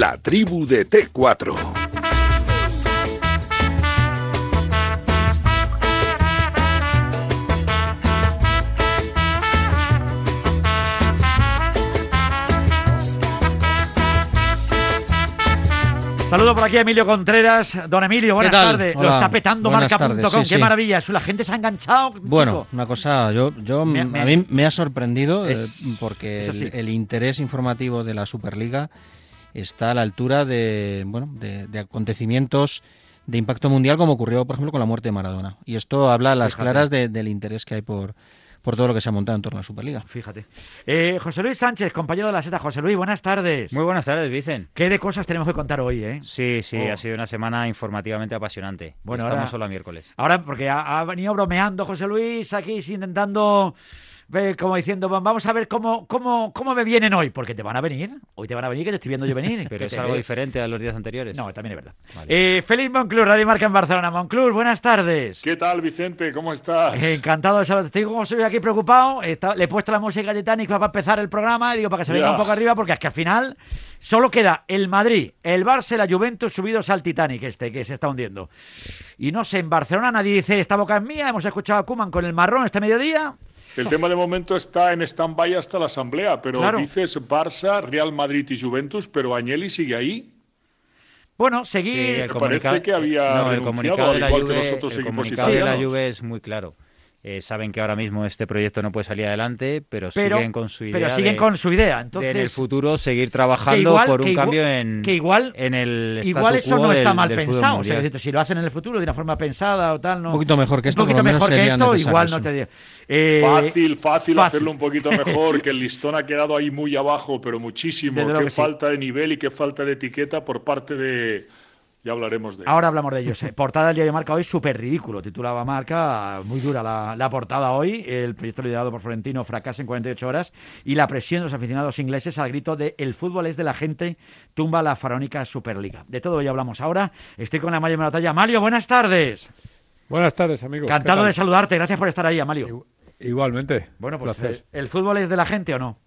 La tribu de T4. Saludo por aquí a Emilio Contreras. Don Emilio, buenas tardes. Lo está petando marca.com. sí, Qué sí. maravilla. La gente se ha enganchado. Bueno, chico. una cosa, yo, yo Me- a mí me ha sorprendido Es- eh, porque el interés informativo de la Superliga está a la altura de, bueno, de, de acontecimientos de impacto mundial como ocurrió, por ejemplo, con la muerte de Maradona. Y esto habla a las Fíjate. claras de- del interés que hay por, por todo lo que se ha montado en torno a la Superliga. Fíjate. Eh, José Luis Sánchez, compañero de la seta. José Luis, buenas tardes. Muy buenas tardes, Vicen. ¿Qué de cosas tenemos que contar hoy, eh? Sí, sí, Oh. ha sido una semana informativamente apasionante. Bueno, Estamos ahora- solo a miércoles. Ahora, porque ha, ha venido bromeando José Luis aquí intentando, eh, como diciendo, "Va- vamos a ver cómo, cómo, cómo me vienen hoy, porque te van a venir. Hoy te van a venir, que te estoy viendo yo venir. Pero es algo ve- diferente a los días anteriores. No, también es verdad. Vale. Eh, Félix Monclur, Radio Marca en Barcelona. Monclur, buenas tardes. ¿Qué tal, Vicente? ¿Cómo estás? Eh, Encantado de saludarte. Estoy como soy aquí preocupado. Está- le he puesto la música de Titanic para empezar el programa y digo para que se venga un poco arriba porque es que al final solo queda el Madrid, el Barça y la Juventus subidos al Titanic este que se está hundiendo. Y no sé, en Barcelona nadie dice esta boca es mía. Hemos escuchado a Kuman con el marrón este mediodía. El tema de momento está en stand-by hasta la asamblea, pero Claro. dices Barça, Real Madrid y Juventus, pero Agnelli sigue ahí. Bueno, Sí, seguir. el Me comunica- parece que había no, el renunciado, comunicado al de la igual que Juve, los otros el equipos comunicado de la. Juve es muy claro. Eh, saben que ahora mismo este proyecto no puede salir adelante, pero, pero, siguen con su idea pero siguen de, con su idea. de Entonces, en el futuro seguir trabajando igual- por un igual- cambio en, que igual- en el igual eso quo no está del- mal del pensado. O sea, mundial. es decir, si lo hacen en el futuro de una forma pensada o tal, no. Un poquito mejor que esto, Un poquito mejor que esto, igual no te digo. Eh, Fácil, fácil, fácil. hacerlo un poquito mejor, que el listón ha quedado ahí muy abajo, pero muchísimo. Desde Qué que sí. falta de nivel y qué falta de etiqueta por parte de... Ya hablaremos de ello. Ahora hablamos de ellos. Portada del diario Marca hoy, súper ridículo. Titulaba Marca, muy dura la, la portada hoy. El proyecto liderado por Florentino fracasa en 48 horas. Y la presión de los aficionados ingleses al grito de el fútbol es de la gente, tumba la faraónica Superliga. De todo ello hablamos ahora. Estoy con Amalio Moratalla. Amalio, buenas tardes. Buenas tardes, amigos. Encantado de saludarte. Gracias por estar ahí, Amalio. Igu- Igualmente. Bueno, pues placer. eh, ¿el fútbol es de la gente o no?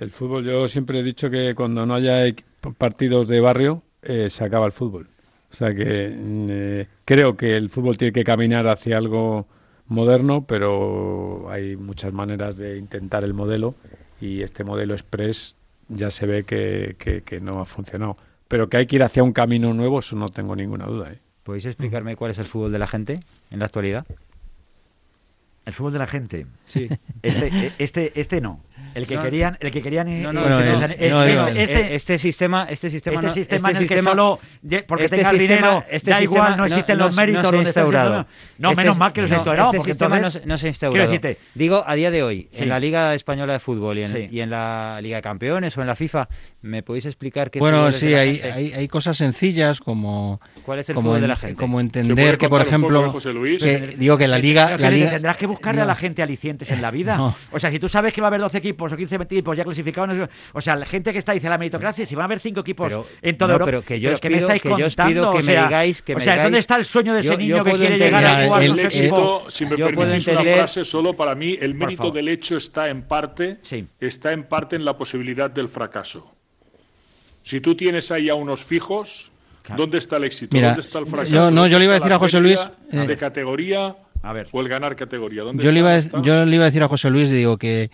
El fútbol, yo siempre he dicho que cuando no haya partidos de barrio, eh, se acaba el fútbol. O sea que eh, creo que el fútbol tiene que caminar hacia algo moderno, pero hay muchas maneras de intentar el modelo y este modelo express ya se ve que, que- que no ha funcionado. Pero que hay que ir hacia un camino nuevo, eso no tengo ninguna duda. ¿eh? ¿Podéis explicarme cuál es el fútbol de la gente en la actualidad? El fútbol de la gente. Sí. Este, eh, este, este no. El que No. querían, el que querían. No, no, este- no, sistema, este sistema, este no- sistema este en el que sistema- solo porque este tengas sistema- dinero este da sistema igual no existen no- los no méritos se ha donde instaurado. no Este menos mal que los no, instaurado este porque sistema no, entonces se- no se ha quiero instaurado. decirte Digo, a día de hoy, Sí. en la Liga Española de Fútbol y en, Sí. y en la Liga de Campeones o en la FIFA, ¿me podéis explicar qué Bueno, sí, hay, hay, hay cosas sencillas como, ¿Cuál es el como, fútbol de la gente? como ¿Se entender que, por ejemplo, José Luis? que- digo que la liga... La tendrás que buscarle a no. la gente alicientes en la vida. No. O sea, si tú sabes que va a haber 12 equipos o 15 equipos ya clasificados, no sé- o sea, la gente que está dice la meritocracia, si van a haber 5 equipos Pero- en toda no, Europa. pero que yo os ¿qué me pido- estáis que yo os contando? pido que o me digáis- que o me sea, ¿dónde está el sueño de ese Yo- niño yo que quiere llegar a jugar el- los equipos? éxito, si me yo permitís una frase solo, para mí el mérito del hecho está en parte, Sí. está en parte en la posibilidad del fracaso. Si tú tienes ahí a unos fijos, ¿dónde está el éxito? Mira, ¿Dónde está el fracaso? yo- no, ¿Dónde yo le iba a decir a José Luis, de eh, categoría A ver. o el ganar categoría. ¿Dónde yo le, iba a, yo le iba a decir a José Luis, digo que,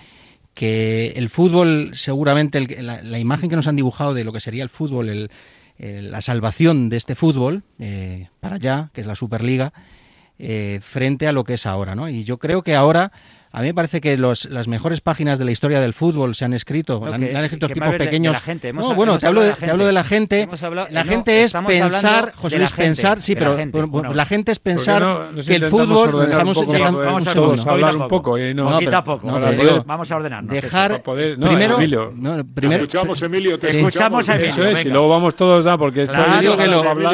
que el fútbol, seguramente el- la, la imagen que nos han dibujado de lo que sería el fútbol, el- la salvación de este fútbol eh, para allá, que es la Superliga, eh, frente a lo que es ahora, ¿no? Y yo creo que ahora A mí me parece que los, las mejores páginas de la historia del fútbol se han escrito, No, han, que- han escrito equipos pequeños. la gente, hemos- no, bueno, te hablo, de, te hablo de la gente. hablado- la no, gente es pensar, José Luis, gente, pensar, sí, la pero gente. bueno, Bueno, la gente es ¿Por qué pensar que el fútbol. dejamos- un poco dejamos- para vamos a a hablar un poco y no, pero- a poco. vamos, a- digo, vamos a ordenarnos. dejar poder- primero, Emilio. primero escuchamos, Emilio, te escuchamos, escuchamos. Emilio. Eso es, y luego vamos todos, ¿no? Porque esto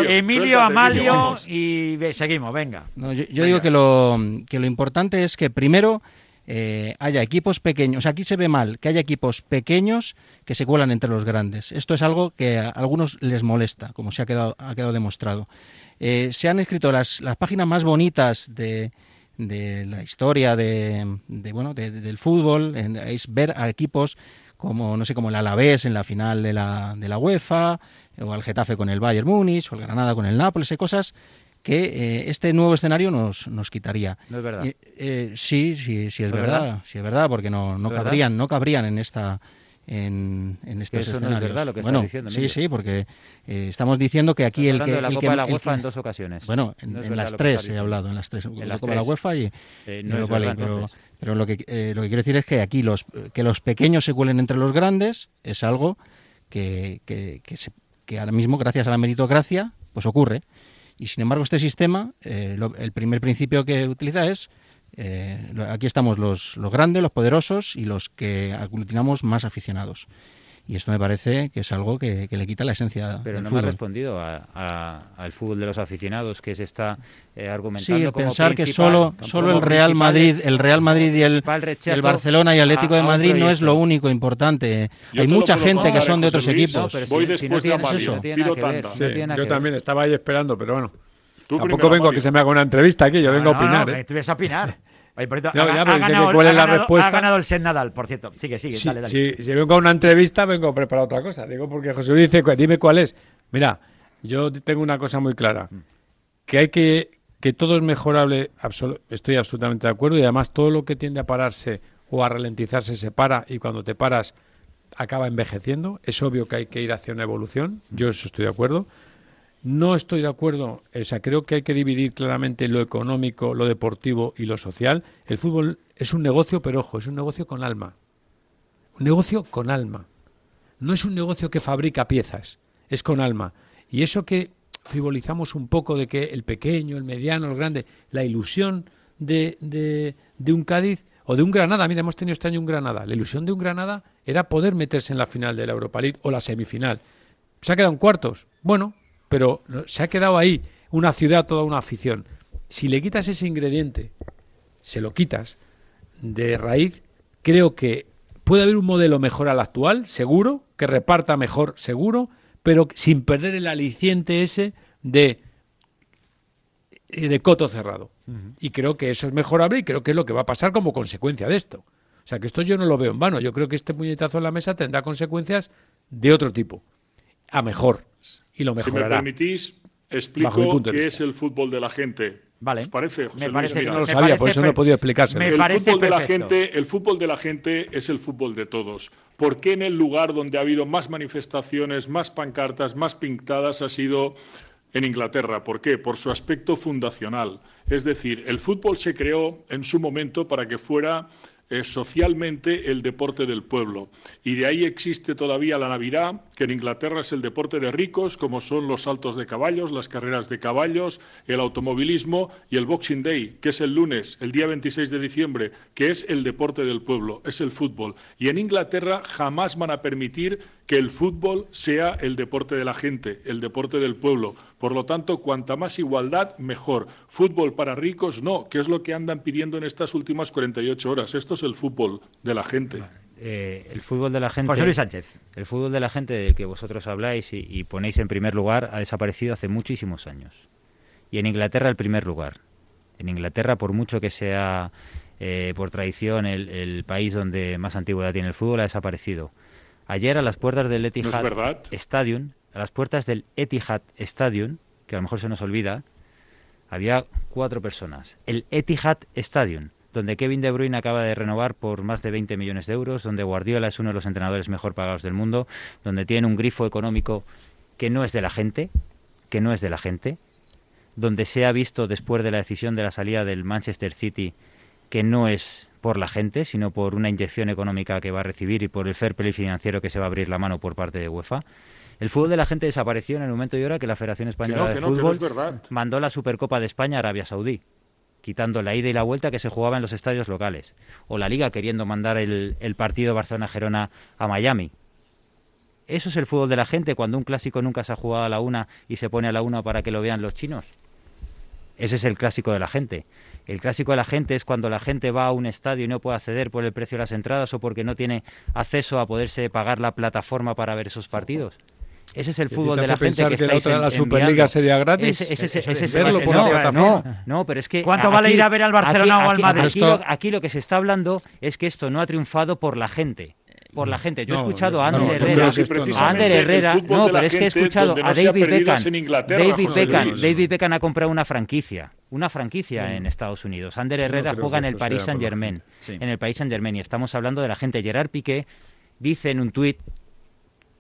Emilio, Amalio y seguimos, venga. Yo yo digo que lo, que lo importante es que primero eh, haya equipos pequeños. Aquí se ve mal que haya equipos pequeños que se cuelan entre los grandes. Esto es algo que a algunos les molesta, como se ha quedado, ha quedado demostrado. Eh, se han escrito las, las páginas más bonitas de, de la historia de, de, bueno de- del fútbol, en- es ver a equipos como no sé, como el Alavés en la final de la, de la UEFA, o al Getafe con el Bayern Múnich, o el Granada con el Nápoles, hay cosas que eh, este nuevo escenario nos, nos quitaría. No es verdad. Eh, eh, sí, sí, sí es ¿No es verdad? verdad? sí es verdad, porque no, no cabrían, no cabrían en esta en, en estos eso no es escenarios. verdad lo que bueno, diciendo, sí, sí, porque eh, estamos diciendo que aquí el que de la el Copa que- de la UEFA en dos ocasiones. bueno, en, No las lo tres he hablado, en las tres, En la Copa de la. UEFA y, Eh, no League, verdad, pero, pero lo que eh, lo que quiero decir es que aquí los que los pequeños se cuelen entre los grandes es algo que, que, que, se- que ahora mismo gracias a la meritocracia pues ocurre y sin embargo este sistema eh, lo- el primer principio que utiliza es eh, aquí estamos los, los grandes, los poderosos y los que aglutinamos más aficionados. Y esto me parece que es algo que, que le quita la esencia Pero del no me ha respondido a- a- al fútbol de los aficionados que se está eh, Sí, argumentando el como pensar que solo, solo el Real Madrid, el Real Madrid y el, el Barcelona y Atlético a- de Madrid no es lo único importante. Yo Hay mucha gente que son de otros Luis. equipos. No, pero Voy si- si después no de tiene- Amadio, pido. Sí, nada yo también estaba ahí esperando, pero bueno. Tú Tampoco primero, vengo a que se me haga una entrevista aquí, yo vengo a No, opinar. no, ¿eh? tú vienes a opinar. Oye, por cierto, No, ha, ya, ha pero dice que ganado, cuál ha es la respuesta. ha ganado el Sen Nadal, por cierto. Sigue, sigue, Sí, dale, dale. sí, si vengo a una entrevista, vengo preparado otra cosa. Digo, porque José Luis dice, "Cu- dime cuál es. Mira, yo tengo una cosa muy clara. Que hay que, que todo es mejorable, estoy absolutamente de acuerdo, y además todo lo que tiende a pararse o a ralentizarse se para, y cuando te paras acaba envejeciendo. Es obvio que hay que ir hacia una evolución, yo eso estoy de acuerdo. No estoy de acuerdo, o sea, creo que hay que dividir claramente lo económico, lo deportivo y lo social. El fútbol es un negocio, pero ojo, es un negocio con alma. Un negocio con alma. No es un negocio que fabrica piezas, es con alma. Y eso que frivolizamos un poco de que el pequeño, el mediano, el grande, la ilusión de, de, de un Cádiz o de un Granada, mira, hemos tenido este año un Granada. La ilusión de un Granada era poder meterse en la final de la Europa League o la semifinal. Se ha quedado en cuartos, bueno, pero se ha quedado ahí una ciudad, toda una afición. Si le quitas ese ingrediente, se lo quitas de raíz, creo que puede haber un modelo mejor al actual, seguro, que reparta mejor, seguro, pero sin perder el aliciente ese de, eh, de coto cerrado. Y creo que eso es mejorable y creo que es lo que va a pasar como consecuencia de esto. O sea, que esto yo no lo veo en vano. Yo creo que este puñetazo en la mesa tendrá consecuencias de otro tipo, a mejor. Y lo Si me mejorará. permitís, explico qué vista. es el fútbol de la gente. Vale. ¿Os parece, José Me Luis? Mira, no lo sabía, por eso no he podido explicárselo. me el fútbol de la gente, el fútbol de la gente es el fútbol de todos. ¿Por qué en el lugar donde ha habido más manifestaciones, más pancartas, más pintadas ha sido en Inglaterra? ¿Por qué? Por su aspecto fundacional. Es decir, el fútbol se creó en su momento para que fuera eh, socialmente el deporte del pueblo. Y de ahí existe todavía la Navidad, que en Inglaterra es el deporte de ricos, como son los saltos de caballos, las carreras de caballos, el automovilismo y el Boxing Day, que es el lunes, el día 26 de diciembre, que es el deporte del pueblo, es el fútbol. Y en Inglaterra jamás van a permitir que el fútbol sea el deporte de la gente, el deporte del pueblo. Por lo tanto, cuanta más igualdad, mejor. Fútbol para ricos, no, que es lo que andan pidiendo en estas últimas 48 horas. Esto es el fútbol de la gente. Eh, el fútbol de la gente. José Luis Sánchez. El fútbol de la gente del que vosotros habláis y, y ponéis en primer lugar ha desaparecido hace muchísimos años. Y en Inglaterra el primer lugar. En Inglaterra, por mucho que sea eh, por tradición el, el país donde más antigüedad tiene el fútbol, ha desaparecido. Ayer a las puertas del Etihad? Stadium, a las puertas del Etihad Stadium, que a lo mejor se nos olvida, había cuatro personas. El Etihad Stadium, donde Kevin De Bruyne acaba de renovar por más de 20 millones de euros, donde Guardiola es uno de los entrenadores mejor pagados del mundo, donde tiene un grifo económico que no es de la gente, que no es de la gente, donde se ha visto después de la decisión de la salida del Manchester City que no es por la gente, sino por una inyección económica que va a recibir y por el fair play financiero que se va a abrir la mano por parte de UEFA. El fútbol de la gente desapareció en el momento y hora que la Federación Española no, de que no, que no Fútbol es mandó la Supercopa de España a Arabia Saudí, quitando la ida y la vuelta que se jugaba en los estadios locales. O la Liga queriendo mandar el, partido Barcelona-Gerona a Miami. ¿Eso es el fútbol de la gente cuando un clásico nunca se ha jugado a la una y se pone a la una para que lo vean los chinos? Ese es el clásico de la gente. El clásico de la gente es cuando la gente va a un estadio y no puede acceder por el precio de las entradas o porque no tiene acceso a poderse pagar la plataforma para ver esos partidos. Ese es el ¿Y a ti fútbol de la gente pensar que, que la otra, en- la Superliga enviando. sería gratis? Ese- ese- Eso ese- es ese- verlo ese- por no, la plataforma. no, no, pero es que ¿Cuánto vale ir a ver al Barcelona o al aquí- Madrid? Aquí, lo, aquí lo que se está hablando es que esto no ha triunfado por la gente. por la gente. Yo he escuchado a Ander no, Herrera, si a Ander Herrera, no, pero es que he escuchado a David Beckham. David Beckham. David Beckham ha comprado una franquicia, una franquicia en Estados Unidos. Ander Herrera juega en el Paris Saint Germain, Sí. en el Paris Saint Germain y estamos hablando de la gente. Gerard Piqué dice en un tuit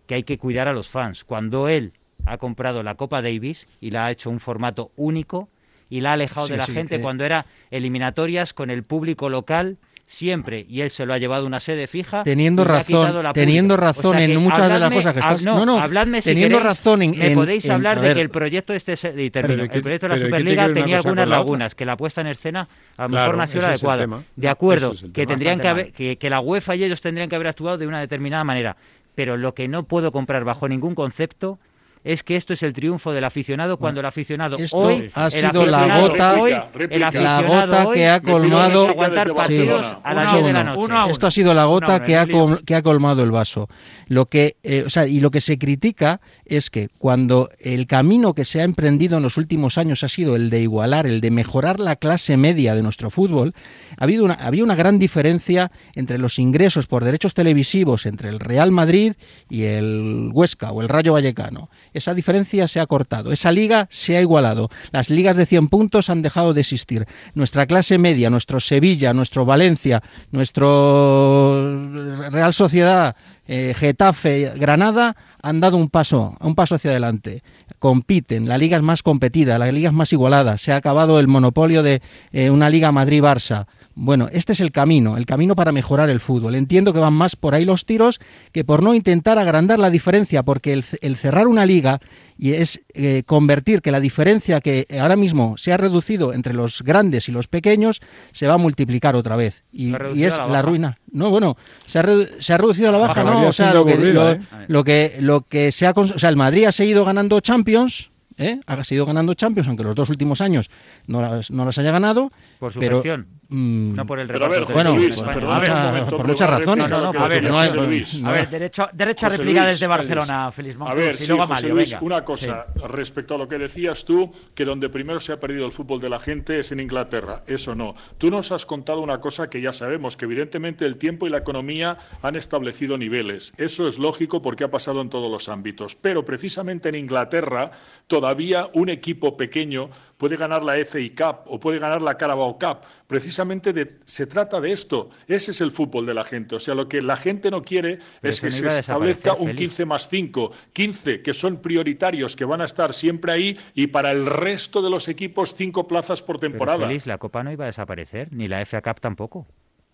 que hay que cuidar a los fans. Cuando él ha comprado la Copa Davis y la ha hecho un formato único y la ha alejado Sí, de la sí, gente que- cuando era eliminatorias con el público local siempre. Y él se lo ha llevado a una sede fija Teniendo razón, teniendo razón O sea en muchas de las cosas que estás- no, no, no, habladme si teniendo queréis, razón en- me en- podéis en- hablar de ver. que el proyecto este es- y termino, Pero ¿qué- el proyecto de la pero ¿qué tiene Superliga tenía algunas la lagunas otra? que la puesta en escena a lo Claro, mejor no ha sido la adecuada de acuerdo es que tendrían que, haber, que, que la UEFA y ellos tendrían que haber actuado de una determinada manera pero lo que no puedo comprar bajo ningún concepto es que esto es el triunfo del aficionado cuando el aficionado esto hoy ha sido la gota- hoy, Réplica, La gota hoy que ha colmado- réplica aguantar desde partidos Barcelona. a Uno las a 10 de la uno, noche. uno a uno. Esto ha sido la gota que, ha col- que ha colmado el vaso. Lo que, eh, o sea, y lo que se critica es que cuando el camino que se ha emprendido en los últimos años ha sido el de igualar, el de mejorar la clase media de nuestro fútbol, ha habido una, había una gran diferencia entre los ingresos por derechos televisivos entre el Real Madrid y el Huesca o el Rayo Vallecano. Esa diferencia se ha cortado, esa liga se ha igualado. Las ligas de 100 puntos han dejado de existir. Nuestra clase media, nuestro Sevilla, nuestro Valencia, nuestro Real Sociedad, eh, Getafe, Granada han dado un paso, un paso hacia adelante. Compiten, la liga es más competida, la liga es más igualada, se ha acabado el monopolio de eh, una liga Madrid-Barça. Bueno, este es el camino, el camino para mejorar el fútbol. Entiendo que van más por ahí los tiros que por no intentar agrandar la diferencia, porque el, el cerrar una liga y es eh, convertir que la diferencia que ahora mismo se ha reducido entre los grandes y los pequeños se va a multiplicar otra vez. Y, es la ruina. No, bueno, se ha, redu- se ha reducido a la baja, baja no, o sea, sido lo que, aburrida, lo, ¿eh? lo que, lo que se ha, o sea, el Madrid ha seguido ganando Champions, ¿eh? ha seguido ganando Champions, aunque los dos últimos años no las, no las haya ganado. por su pero, gestión no por el Pero a ver, reparto José Bueno, Luis, por- un momento, por muchas razones. No, a ver, no Luis. no. A ver, derecho, derecho a réplica Luis, desde. Barcelona, Félix A ver, sí, José Mario, Luis, venga. una cosa respecto a lo que decías tú, que donde primero se ha perdido el fútbol de la gente es en Inglaterra. Eso no. Tú nos has contado una cosa que ya sabemos, que evidentemente el tiempo y la economía han establecido niveles. Eso es lógico porque ha pasado en todos los ámbitos. Pero precisamente en Inglaterra todavía un equipo pequeño puede ganar la FA Cup o puede ganar la Carabao Cup. Precisamente de- se trata de esto. Ese es el fútbol de la gente. O sea, lo que la gente no quiere Pero es que se establezca un Félix. 15 más 5, 15 que son prioritarios, que van a estar siempre ahí, y para el resto de los equipos, cinco plazas por Pero, temporada. La Copa no iba a desaparecer ni la FA Cup tampoco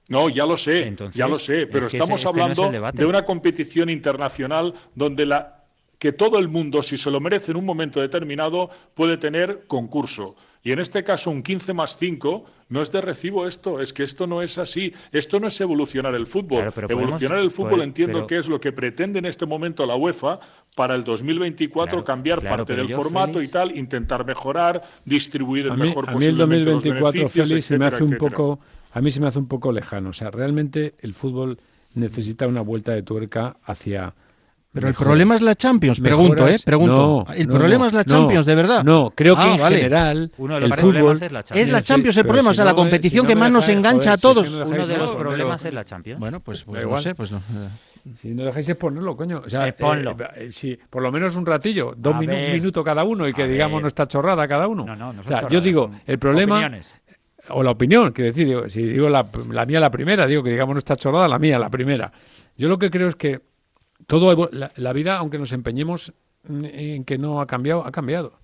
No, ya lo sé, Entonces, ya lo sé, pero estamos ese- este no es hablando de una competición internacional donde la que todo el mundo, si se lo merece en un momento determinado, puede tener concurso. Y en este caso, un 15 más 5 no es de recibo esto, es que esto no es así. Esto no es evolucionar el fútbol. Claro, pero podemos- evolucionar el fútbol puede- entiendo pero- que es lo que pretende en este momento la UEFA para el 2024 Claro, cambiar claro, parte del yo, formato Félix- y tal, intentar mejorar, distribuir el a mí, mejor a mí el posiblemente los 2024, beneficios, Félix, se me hace un etcétera. poco, a mí se me hace un poco lejano. O sea, realmente el fútbol necesita una vuelta de tuerca hacia. Pero el problema es la Champions, pregunto, ¿eh? Pregunto. No, el no, problema no, es la no, Champions, de verdad. No, creo que Ah, en vale. general Uno de el los fútbol problemas es la Champions. Es la Sí, Champions el problema, si o sea, la competición si no que más nos engancha joder, a si es que todos. no uno de los problemas es la Champions Bueno, pues, pues igual. sé, pues no. eh. Si no dejáis es ponerlo, coño. O sea, Eh, ponlo. eh, eh, si por lo menos un ratillo, dos A minu- ver. un minuto cada uno y que digamos ver. nuestra chorrada cada uno. No, no, no O sea, yo digo, el problema opiniones. o la opinión, que decir, digo, si digo la, la mía la primera, digo que digamos nuestra chorrada, la mía la primera. Yo lo que creo es que todo la, la vida, aunque nos empeñemos en- en que no ha cambiado, ha cambiado.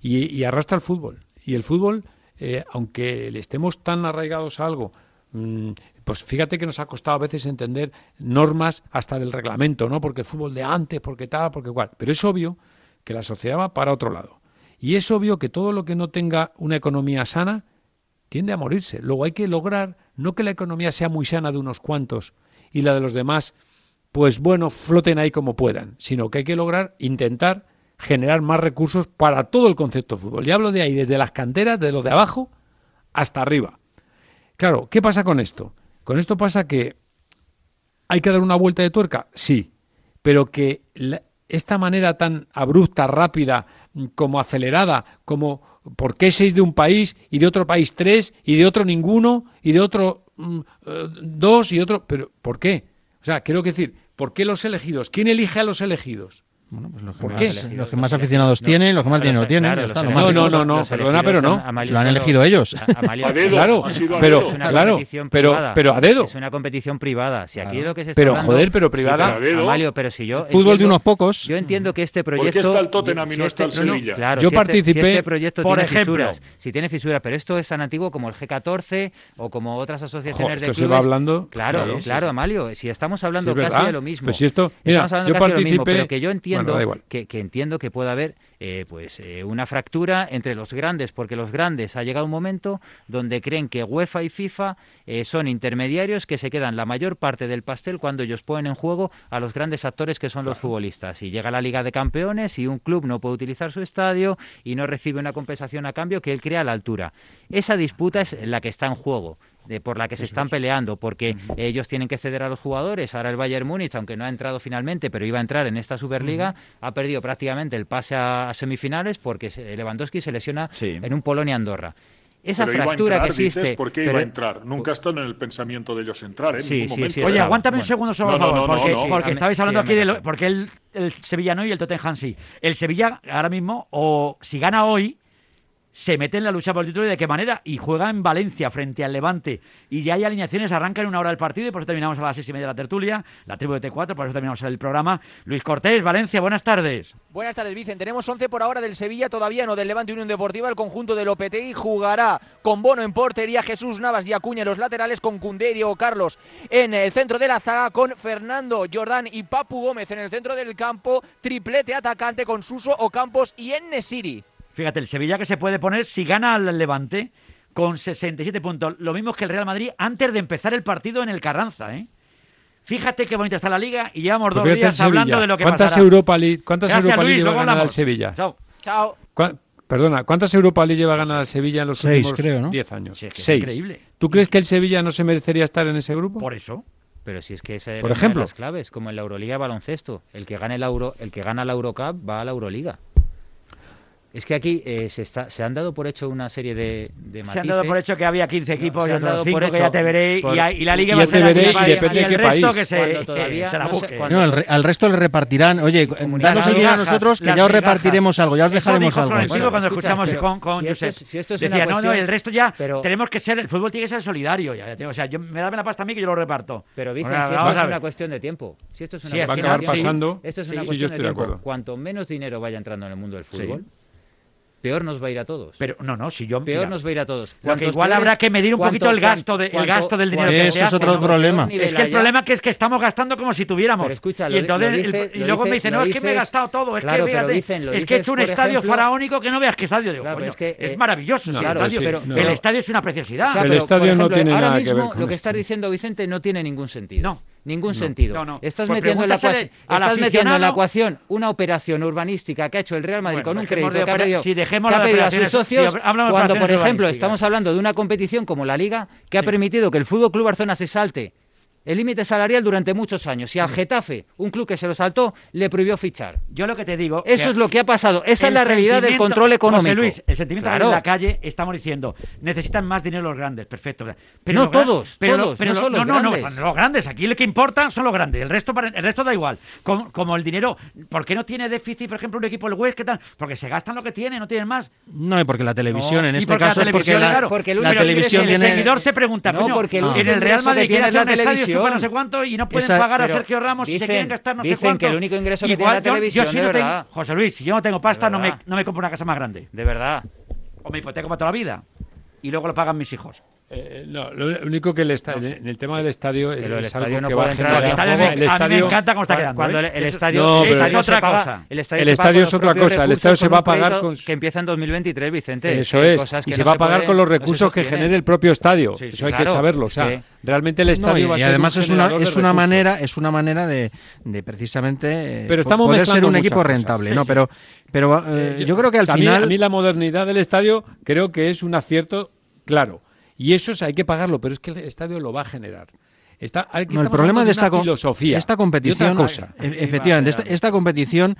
Y, y arrastra el fútbol. Y el fútbol, eh, aunque le estemos tan arraigados a algo, mm, pues fíjate que nos ha costado a veces entender normas hasta del reglamento, ¿no? Porque el fútbol de antes, porque tal, porque cual. Pero es obvio que la sociedad va para otro lado. Y es obvio que todo lo que no tenga una economía sana tiende a morirse. Luego hay que lograr no que la economía sea muy sana de unos cuantos y la de los demás, pues bueno, floten ahí como puedan, sino que hay que lograr intentar generar más recursos para todo el concepto de fútbol. Y hablo de ahí, desde las canteras, de lo de abajo hasta arriba. Claro, ¿qué pasa con esto? Con esto pasa que hay que dar una vuelta de tuerca, sí, pero que esta manera tan abrupta, rápida, como acelerada, como ¿por qué seis de un país y de otro país tres y de otro ninguno y de otro mm, eh, dos y otro? Pero ¿por qué? O sea, quiero decir, ¿Por qué los elegidos? ¿Quién elige a los elegidos? Bueno, pues los que, más, los que más, aficionados no, tienen, los que más dinero tienen. Claro, está, no, no, no, no, no perdona, pero no. Lo han elegido ellos. A, a claro, pero, claro, pero, pero a dedo. Es una competición privada. Si aquí claro. lo que se está pero hablando, joder, pero privada. Sí, pero, Amalio, pero si yo. Fútbol entiendo, de unos pocos. Yo entiendo que este proyecto. ¿Por qué está el Tottenham y no está el este Sevilla? Claro, yo si participé. Este, si este proyecto por tiene ejemplo. fisuras, si tiene fisuras, pero esto es tan antiguo como el G14 o como otras asociaciones de clubes. se va hablando. Claro, claro, Amalio. Si estamos hablando casi de lo mismo. Pues si esto. Mira, yo participé. Que yo entiendo que, entiendo que pueda haber eh, pues eh, una fractura entre los grandes, porque los grandes ha llegado un momento donde creen que UEFA y FIFA eh, son intermediarios que se quedan la mayor parte del pastel cuando ellos ponen en juego a los grandes actores que son los futbolistas. Y llega la Liga de Campeones y un club no puede utilizar su estadio y no recibe una compensación a cambio que él crea a la altura. Esa disputa es la que está en juego de, por la que se están peleando, porque ellos tienen que ceder a los jugadores. Ahora el Bayern Múnich, aunque no ha entrado finalmente, pero iba a entrar en esta Superliga, ha perdido prácticamente el pase a, semifinales porque Lewandowski se lesiona en un Polonia-Andorra esa fractura que existe. ¿Por qué iba a entrar? Nunca está en el pensamiento de ellos entrar, ¿eh? Sí, sí. Sí, Oye, aguántame un segundo solo, no, porque, porque estabais hablando aquí de lo, porque el, el Sevilla no y el Tottenham sí. El Sevilla ahora mismo, o si gana hoy, se mete en la lucha por el título y de qué manera. Y juega en Valencia frente al Levante. Y ya hay alineaciones, arranca en una hora el partido y por eso terminamos a las seis y media de la tertulia, la tribu de T4, por eso terminamos el programa. Luis Cortés, Valencia, buenas tardes. Buenas tardes, Vicen. Tenemos 11 por ahora del Sevilla, todavía no del Levante Unión Deportiva. El conjunto del OPTI jugará con Bono en portería, Jesús Navas y Acuña en los laterales, con Cundé y Diego Carlos en el centro de la zaga, con Fernando Jordán y Papu Gómez en el centro del campo, triplete atacante con Suso, Ocampos y Enesiri. Fíjate, el Sevilla que se puede poner si gana al Levante con 67 puntos, lo mismo que el Real Madrid antes de empezar el partido en el Carranza, ¿eh? Fíjate qué bonita está la liga y llevamos pues dos días hablando de lo que ¿Cuántas? Europa League, cuántas Europa League lleva ganada el Sevilla? Chao. Chao. Perdona, ¿cuántas Europa League lleva ganada el Sevilla en los últimos 10 años? Si que Seis. Es increíble. ¿Tú crees que el Sevilla no se merecería estar en ese grupo? Por eso. Pero si es que es Por ejemplo. las claves, como en la Euroliga baloncesto, el que gane el Euro, el que gana la Eurocup va a la Euroliga. Es que aquí eh, se, está, se han dado por hecho una serie de, de matices. Se han dado por hecho que había 15 equipos, no, se han dado por hecho, que ya te veré, por, y, y, la Liga ya te veré, y depende de qué país. Que se, todavía se la no al resto le repartirán. Oye, eh, danos el dinero a nosotros que ya os repartiremos algo, ya os dejaremos algo. Bueno, cuando escucha, escuchamos pero, con, con si Josep. Esto es, si esto es decía, una cuestión, no, no, el resto ya pero, tenemos que ser, el fútbol tiene que ser solidario. Ya, o sea, yo, me dame la pasta a mí que yo lo reparto. Pero, Vicen, si esto es una cuestión de tiempo. Si esto es una cuestión, va a acabar pasando. Esto es una cuestión de, tiempo. Cuanto menos dinero vaya entrando en el mundo del fútbol, peor nos va a ir a todos. Pero no, no, si yo peor nos va a ir a todos. Porque igual habrá que medir un poquito el gasto de, el gasto del dinero. Eso es otro problema. Es que el problema que es que estamos gastando como si tuviéramos. Pero y, luego me dicen, no, es que me he gastado todo, es que es que he hecho un estadio faraónico que no veas qué estadio. Digo, es, eh, maravilloso. No, pero. El estadio es una preciosidad. el estadio no tiene nada que ver. Lo que estás diciendo Vicente no tiene ningún sentido. No. Ningún no. sentido. No, no. Estás, metiendo, la estás metiendo en la ecuación una operación urbanística que ha hecho el Real Madrid con un crédito que ha pedido, si dejemos a sus socios cuando, por ejemplo, estamos hablando de una competición como la Liga que ha permitido que el Fútbol Club Barcelona se salte el límite salarial durante muchos años. Y al mm. Getafe, un club que se lo saltó, le prohibió fichar. Yo lo que te digo. Eso es lo que ha pasado. Esa es la realidad del control económico. José Luis, el sentimiento claro. que en la calle estamos diciendo, necesitan más dinero los grandes, perfecto. Pero no todos, pero, no, pero, no, los no, grandes. los grandes. Aquí lo que importa son los grandes. El resto, el resto da igual. Como, el dinero, ¿por qué no tiene déficit, por ejemplo, un equipo el West? ¿qué tal? Porque se gastan lo que tienen, no tienen más. No, porque la televisión en este caso porque la, claro, porque el, la televisión el, tiene... seguidor se pregunta, no, porque el, ah. en el Real Madrid tiene la televisión no sé cuánto y no pueden pagar a Sergio Ramos si se quieren gastar no sé cuánto. Dicen que el único ingreso que Igual, tiene la televisión, yo sí no. Tengo, José Luis, si yo no tengo pasta, no me, no me compro una casa más grande. De verdad. O me hipoteco para toda la vida. Y luego lo pagan mis hijos. Eh, no, lo único que el está, no, en el tema del estadio es, el es estadio algo no que va a generar el, el estadio, a mí me encanta cómo está quedando cuando ¿eh? el, el, estadio, no, el, estadio es otra cosa. El estadio, estadio es otra cosa. El estadio se va a pagar con que empieza en 2023 Vicente eso es. cosas que y se va a pagar con los recursos que genere el propio estadio. Sí, sí, eso hay que saberlo. O sea realmente el estadio va a y además es una es una manera es una manera de, precisamente pero eh, estamos poder ser un equipo rentable no pero pero eh, eh, yo creo que al final a mí la modernidad del estadio creo que es un acierto claro y eso hay que pagarlo, pero es que el estadio lo va a generar. Está, no, el problema de esta filosofía, esta competición, cosa. Efectivamente, esta, esta, competición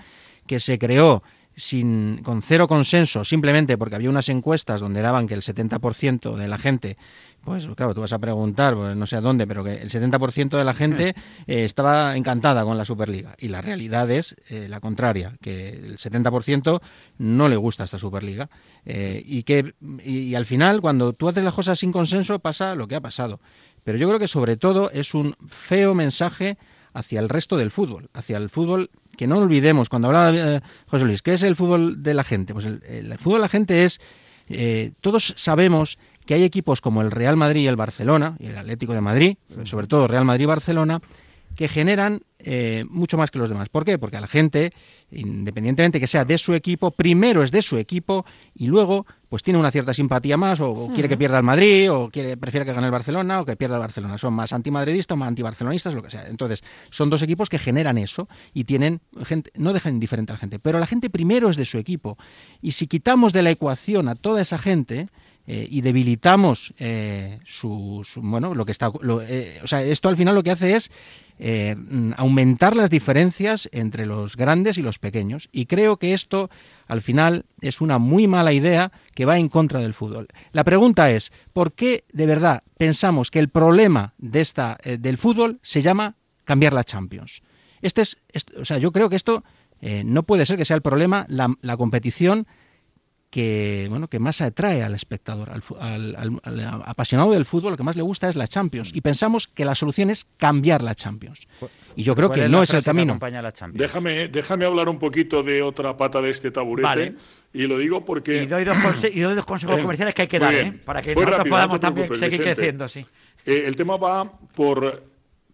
que se creó sin con cero consenso, simplemente porque había unas encuestas donde daban que el 70% de la gente pues claro, tú vas a preguntar, pues, no sé a dónde, pero que el 70% de la gente eh, estaba encantada con la Superliga. Y la realidad es eh, la contraria, que el 70% no le gusta esta Superliga. Eh, y que y, al final, cuando tú haces las cosas sin consenso, pasa lo que ha pasado. Pero yo creo que sobre todo es un feo mensaje hacia el resto del fútbol, hacia el fútbol que no olvidemos, cuando hablaba José Luis, ¿qué es el fútbol de la gente? Pues el, el fútbol de la gente es, todos sabemos que hay equipos como el Real Madrid y el Barcelona, y el Atlético de Madrid, sobre todo Real Madrid y Barcelona, que generan eh, mucho más que los demás. ¿Por qué? Porque a la gente, independientemente que sea de su equipo, primero es de su equipo y luego pues tiene una cierta simpatía más o, quiere que pierda el Madrid o quiere prefiere que gane el Barcelona o que pierda el Barcelona. Son más antimadridistas o más antibarcelonistas, lo que sea. Entonces, son dos equipos que generan eso y tienen gente, no dejan indiferente a la gente, pero la gente primero es de su equipo. Y si quitamos de la ecuación a toda esa gente, eh, y debilitamos eh, su, bueno lo que está eh, o sea esto al final lo que hace es aumentar las diferencias entre los grandes y los pequeños. Y creo que esto al final es una muy mala idea que va en contra del fútbol. La pregunta es por qué de verdad pensamos que el problema de esta del fútbol se llama cambiar la Champions este es, o sea yo creo que esto no puede ser que sea el problema la competición que bueno que más atrae al espectador, al, apasionado del fútbol, lo que más le gusta es la Champions. Y pensamos que la solución es cambiar la Champions. Y yo creo que no es el camino. Déjame, déjame hablar un poquito de otra pata de este taburete. Y lo digo porque. Y doy dos, consejos comerciales que hay que dar, ¿eh? para que nosotros podamos también seguir creciendo. Sí. Eh, el tema va por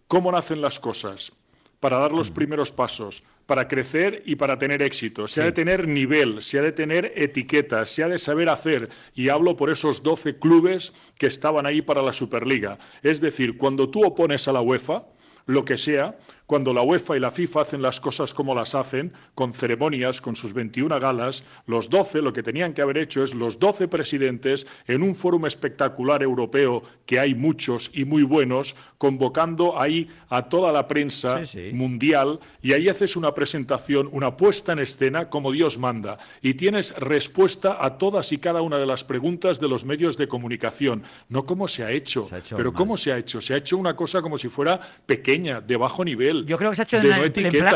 cómo nacen las cosas, para dar los primeros pasos para crecer y para tener éxito. Se ha de tener nivel, se ha de tener etiquetas, se ha de saber hacer. Y hablo por esos 12 clubes que estaban ahí para la Superliga. Es decir, cuando tú opones a la UEFA, lo que sea, cuando la UEFA y la FIFA hacen las cosas como las hacen, con ceremonias, con sus 21 galas, los 12, lo que tenían que haber hecho es los 12 presidentes en un foro espectacular europeo, que hay muchos y muy buenos, convocando ahí a toda la prensa mundial y ahí haces una presentación, una puesta en escena como Dios manda y tienes respuesta a todas y cada una de las preguntas de los medios de comunicación. No cómo se ha hecho, pero cómo se ha hecho. Se ha hecho una cosa como si fuera pequeña, de bajo nivel yo creo que se ha hecho en,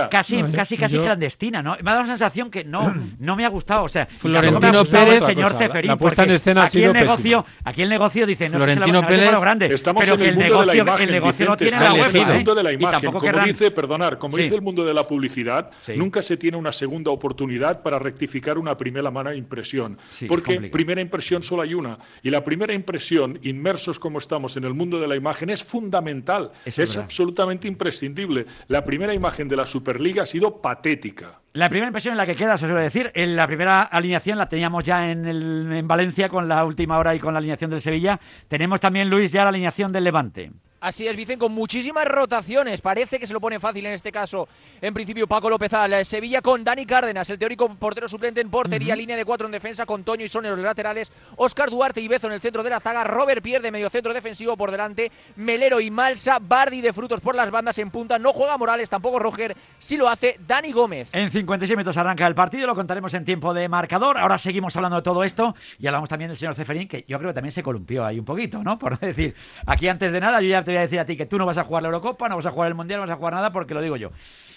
casi, casi, casi clandestina, ¿no? Me ha dado la sensación que no, no me ha gustado. O sea, Florentino Pérez, el señor Ceferín, la, puesta en escena ha sido aquí el negocio, Aquí el negocio dice, no, Florentino se Pérez, lo grande, estamos pero en el, mundo de la imagen, el negocio Vicente, no tiene la UEFA, el mundo de la imagen. Como querrán... dice, perdonar, como sí. dice el mundo de la publicidad, sí. nunca se tiene una segunda oportunidad para rectificar una primera mala impresión, sí, porque primera impresión solo hay una y la primera impresión, inmersos como estamos en el mundo de la imagen, es fundamental, es absolutamente imprescindible. La primera imagen de la Superliga ha sido patética. La primera impresión en la que queda, se suele decir, en la primera alineación la teníamos ya en, el, en Valencia con la última hora y con la alineación del Sevilla. Tenemos también, Luis, ya la alineación del Levante. Así es, Vicen, con muchísimas rotaciones. Parece que se lo pone fácil en este caso. En principio, Paco López al Sevilla con Dani Cárdenas, el teórico portero suplente en portería, uh -huh. línea de cuatro en defensa con Toño y Son en los laterales, Oscar Duarte y Bezo en el centro de la zaga, Robert Pierre de medio centro defensivo por delante, Melero y Malsa, Bardi de frutos por las bandas en punta. No juega Morales, tampoco Roger, sí lo hace Dani Gómez. En 56 minutos arranca el partido, lo contaremos en tiempo de marcador. Ahora seguimos hablando de todo esto y hablamos también del señor Ceferín, que yo creo que también se columpió ahí un poquito, ¿no? Por decir, aquí antes de nada, yo ya te voy a decir a ti que tú no vas a jugar la Eurocopa, no vas a jugar el Mundial, no vas a jugar nada porque lo digo yo.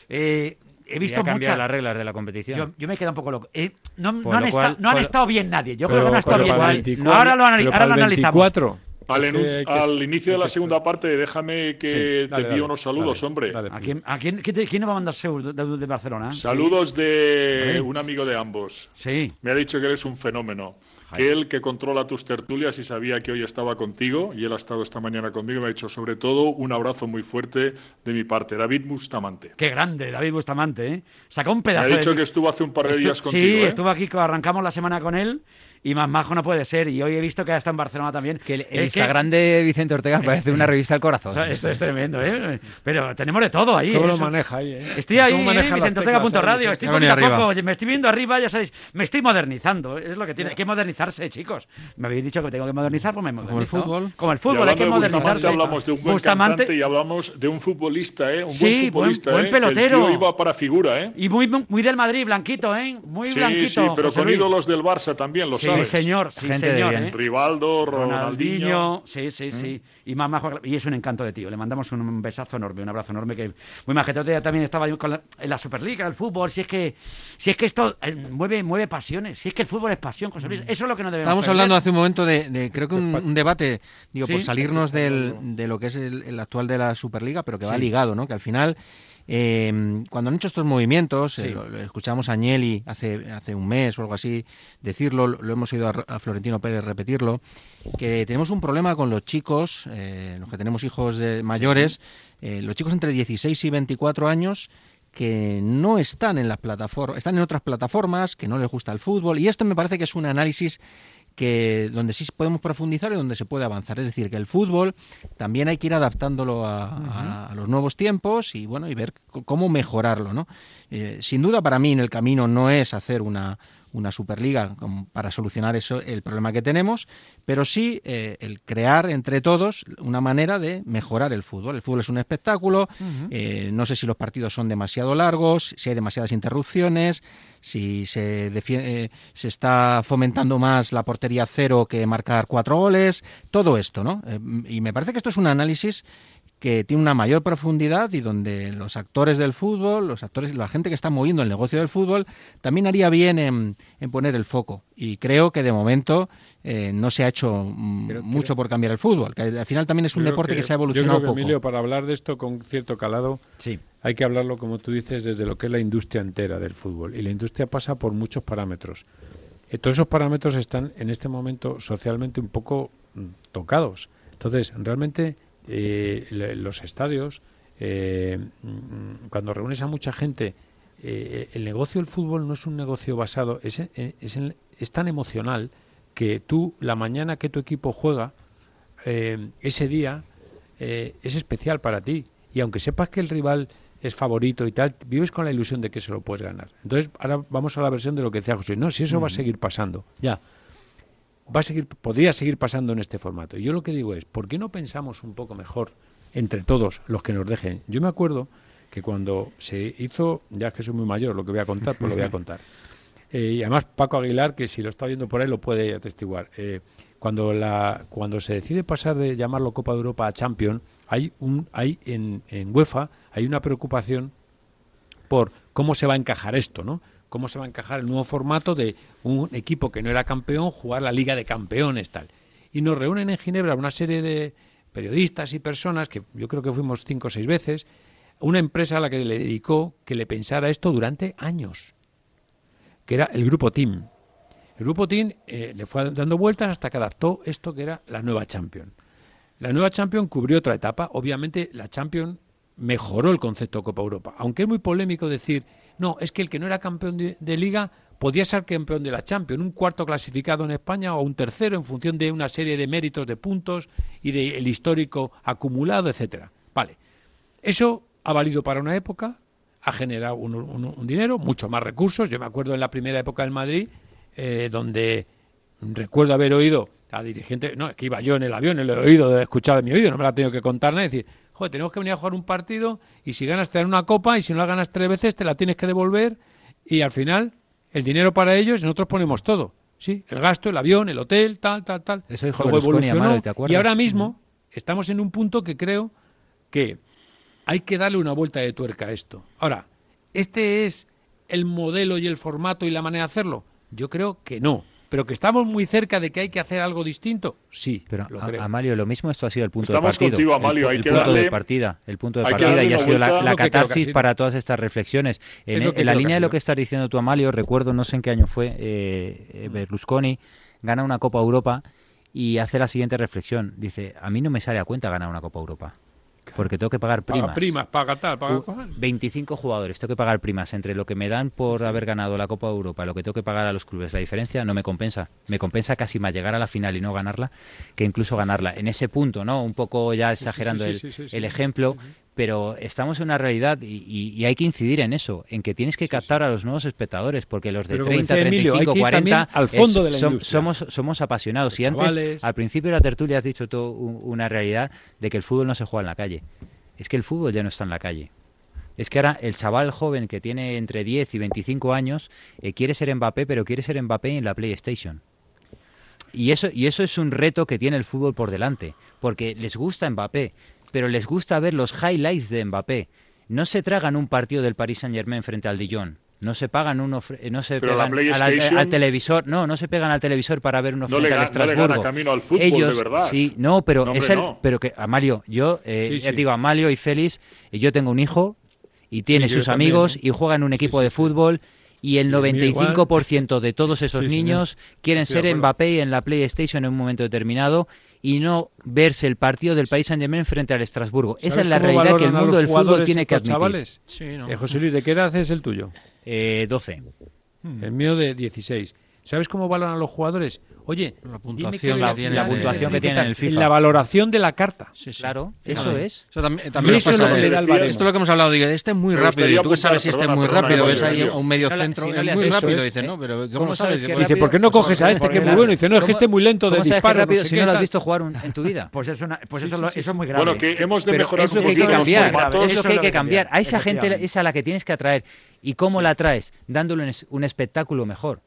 Eh, he visto cambiar muchas las reglas de la competición. Yo, yo me quedo un poco loco. Eh, no, no, han, cual, esta, no han, estado bien nadie. Yo creo que no han estado bien nadie. Ahora lo, anali ahora lo analizamos. 24. Al, es que, al, inicio de la segunda parte, déjame que sí, dale, te envíe unos saludos, dale, hombre. ¿A quién, a quién, quién, va a mandar de, de, de Barcelona? Saludos de un amigo de ambos. Sí. Me ha dicho que eres un fenómeno. Que él, que controla tus tertulias y sabía que hoy estaba contigo, y él ha estado esta mañana conmigo, me ha dicho sobre todo un abrazo muy fuerte de mi parte. David Bustamante. Qué grande, David Bustamante, ¿eh? Sacó un pedazo. Me ha dicho de... que estuvo hace un par de días Estu contigo. Sí, ¿eh? estuvo aquí, arrancamos la semana con él y más majo no puede ser. Y hoy he visto que está en Barcelona también. Que el, el Instagram que... de Vicente Ortega parece una revista del corazón. O sea, esto es tremendo, ¿eh? Pero tenemos de todo ahí. ¿Cómo eso. lo maneja ahí? Eh? Estoy ahí, eh, Vicente Ortega.radio. Estoy poquito a poco, me estoy viendo arriba, ya sabéis, me estoy modernizando. Es lo que tiene. Hay que modernizarse, chicos. Me habéis dicho que tengo que modernizar, pues me modernizo. Como el fútbol. Como el fútbol, hay que modernizarse. hablamos de un buen Bustamante. cantante y hablamos de un futbolista, ¿eh? Un sí, buen futbolista, buen, ¿eh? buen pelotero. Que el tío iba para figura, ¿eh? Y muy, muy del Madrid, blanquito, ¿eh? Muy sí, blanquito. Sí, pero José con Luis. ídolos del Barça también, lo sí, Sí, ¿sabes? señor, sí, Gente de señor. bien. ¿eh? Rivaldo, Ronaldinho. Sí, sí, sí. Y más majo. Y es un encanto de tío. Le mandamos un, besazo enorme, un abrazo enorme. que Muy majete. Otro día también estaba yo con la, en la Superliga, el fútbol. Si es que, si es que esto eh, mueve, mueve pasiones. Si es que el fútbol es pasión, José Luis. Eso es lo que no debemos Estábamos perder. hablando hace un momento de, de- creo que un, un debate, digo, Sí. por salirnos del, de lo que es el, el actual de la Superliga, pero que va Sí. ligado, ¿no? Que al final, eh, cuando han hecho estos movimientos, eh, lo, lo escuchamos a Agnelli hace, hace un mes o algo así decirlo, lo, lo hemos oído a, a Florentino Pérez repetirlo, que tenemos un problema con los chicos, eh, los que tenemos hijos de- mayores, eh, los chicos entre 16 y 24 años, que no están en las plataformas, están en otras plataformas, que no les gusta el fútbol, y esto me parece que es un análisis que donde sí podemos profundizar y donde se puede avanzar. Es decir, que el fútbol también hay que ir adaptándolo a, los nuevos tiempos y bueno y ver cómo mejorarlo, ¿no? Eh, sin duda para mí en el camino no es hacer una una superliga para solucionar eso el problema que tenemos, pero sí eh, el crear entre todos una manera de mejorar el fútbol. El fútbol es un espectáculo, eh, no sé si los partidos son demasiado largos, si hay demasiadas interrupciones, si se, eh, se está fomentando más la portería cero que marcar cuatro goles, todo esto, ¿no? Eh, y me parece que esto es un análisis que tiene una mayor profundidad y donde los actores del fútbol, los actores, la gente que está moviendo el negocio del fútbol, también haría bien en, en poner el foco. Y creo que de momento eh, no se ha hecho mm, mucho por cambiar el fútbol, que al final también es un Yo deporte que, se ha Yo evolucionado creo que, poco. Emilio, para hablar de esto con cierto calado, Sí. hay que hablarlo, como tú dices, desde lo que es la industria entera del fútbol. Y la industria pasa por muchos parámetros. Eh, todos esos parámetros están en este momento socialmente un poco mm, tocados. Entonces, realmente eh, los estadios, eh, mm, cuando reúnes a mucha gente, eh, el negocio del fútbol no es un negocio basado, es, en- es, en- es tan emocional que tú, la mañana que tu equipo juega, eh, ese día eh, es especial para ti. Y aunque sepas que el rival es favorito y tal, vives con la ilusión de que se lo puedes ganar. Entonces, ahora vamos a la versión de lo que decía José. No, si eso va a seguir pasando, ya. Va a seguir, podría seguir pasando en este formato. Y yo lo que digo es, ¿por qué no pensamos un poco mejor entre todos los que nos dejen? Yo me acuerdo que cuando se hizo, ya que soy muy mayor, lo que voy a contar, pues lo voy a contar. Eh, y además Paco Aguilar, que si lo está viendo por ahí lo puede atestiguar. Eh, cuando la cuando se decide pasar de llamarlo Copa de Europa a Champion, hay un hay en, en UEFA hay una preocupación por cómo se va a encajar esto, ¿no? Cómo se va a encajar el nuevo formato de un equipo que no era campeón jugar la Liga de Campeones tal. Y nos reúnen en Ginebra una serie de periodistas y personas que yo creo que fuimos cinco o seis veces, una empresa a la que le dedicó que le pensara esto durante años que era el grupo Team. El grupo Team eh, le fue dando vueltas hasta que adaptó esto que era la nueva Champion. La nueva Champion cubrió otra etapa. Obviamente la Champion mejoró el concepto de Copa Europa. Aunque es muy polémico decir, no, es que el que no era campeón de, de liga podía ser campeón de la Champions, un cuarto clasificado en España o un tercero en función de una serie de méritos de puntos y del histórico acumulado, etcétera. Vale. Eso ha valido para una época, ha generado un, dinero, mucho más recursos. Yo me acuerdo en la primera época del Madrid, eh, donde recuerdo haber oído a dirigente, no, es que iba yo en el avión, lo he oído, he escuchado de mi oído, no me lo ha tenido que contar nadie, decir, joder, tenemos que venir a jugar un partido y si ganas te dan una copa y si no la ganas tres veces te la tienes que devolver y al final el dinero para ellos nosotros ponemos todo. Sí, el gasto, el avión, el hotel, tal, tal, tal. Eso dijo Luego evolucionó Amaro, ¿te acuerdas? y ahora mismo estamos en un punto que creo que hay que darle una vuelta de tuerca a esto. Ahora, ¿este es el modelo y el formato y la manera de hacerlo? Yo creo que no. Pero que estamos muy cerca de que hay que hacer algo distinto, sí, Pero, lo a- creo. Amalio, lo mismo esto ha sido el punto Estamos de partido. contigo, El Amalio, hay el, que punto de partida, el punto de partida y ha sido la, catarsis sido. para todas estas reflexiones. En, la línea de lo que estás diciendo tú, Amalio, recuerdo, no sé en qué año fue, eh, eh, Berlusconi gana una Copa Europa y hace la siguiente reflexión. Dice, a mí no me sale a cuenta ganar una Copa Europa. Porque tengo que pagar primas. Paga primas, paga tal, paga U- cosas. 25 jugadores, tengo que pagar primas entre lo que me dan por haber ganado la Copa de Europa, lo que tengo que pagar a los clubes. La diferencia no me compensa. Me compensa casi más llegar a la final y no ganarla que incluso ganarla. En ese punto, ¿no? Un poco ya exagerando sí, el, sí, sí, sí, el sí, ejemplo, pero estamos en una realidad y, y- y hay que incidir en eso, en que tienes que captar a los nuevos espectadores, porque los de Pero como 30, dice Emilio, hay 35, que ir 40 también al fondo de la industria. somos, somos apasionados. Los y antes, al principio de la tertulia has dicho tú una realidad de que el fútbol no se juega en la calle. Es que el fútbol ya no está en la calle. Es que ahora el chaval joven que tiene entre 10 y 25 años eh, quiere ser Mbappé, pero quiere ser Mbappé en la PlayStation. Y eso, y eso es un reto que tiene el fútbol por delante, porque les gusta Mbappé, pero les gusta ver los highlights de Mbappé. No se tragan un partido del Paris Saint Germain frente al Dijon. No se pagan uno, fre- no se la pegan al, al- televisor, no, no se pegan al televisor para ver uno No frente le al ga- no le Estrasburgo. gana camino al fútbol, Ellos, de verdad. Sí, no, pero No, hombre, es el, no. pero que Amalio, yo eh, Sí, sí. digo Amalio y Félix, y yo tengo un hijo y tiene sus también, amigos ¿eh? y juega en un equipo sí, de fútbol y el Y el mío igual. 95% de todos esos Sí, señor. niños quieren ser. Mbappé en la PlayStation en un momento determinado y no verse el partido del Paris Saint-Germain frente al Estrasburgo. Esa ¿Sabes es la realidad que el mundo del fútbol tiene que admitir. chavales? Sí, no. Eh, José Luis, ¿de qué edad es el tuyo? Eh, 12. El mío de 16. ¿Sabes cómo valoran a los jugadores? Oye, La dime puntuación la la que tal. en el FIFA. La valoración de la carta. Sí, sí. Claro, eso es. Eso también, eso es lo que le da el Esto baremo. es lo que hemos hablado. Digo, este es muy rápido. Y tú que sabes apuntar, si este es muy perdona, rápido. Ves ahí un medio centro. si no es le muy rápido. ¿eh? no, pero ¿Cómo ¿cómo sabes que Dice? ¿por qué no coges a este que es muy bueno? Dice, no, es que ¿Cómo- este es muy lento de ¿Cómo sabes que disparos. no rápido si no lo has visto jugar en tu vida? Pues, es una, pues Sí, eso, es muy grave. Bueno, que hemos de mejorar es lo un que hay que poquito los cambiar. formatos. Es lo que hay que cambiar. A esa gente es a la que tienes que atraer. ¿Y cómo la atraes? Dándole un espectáculo mejor.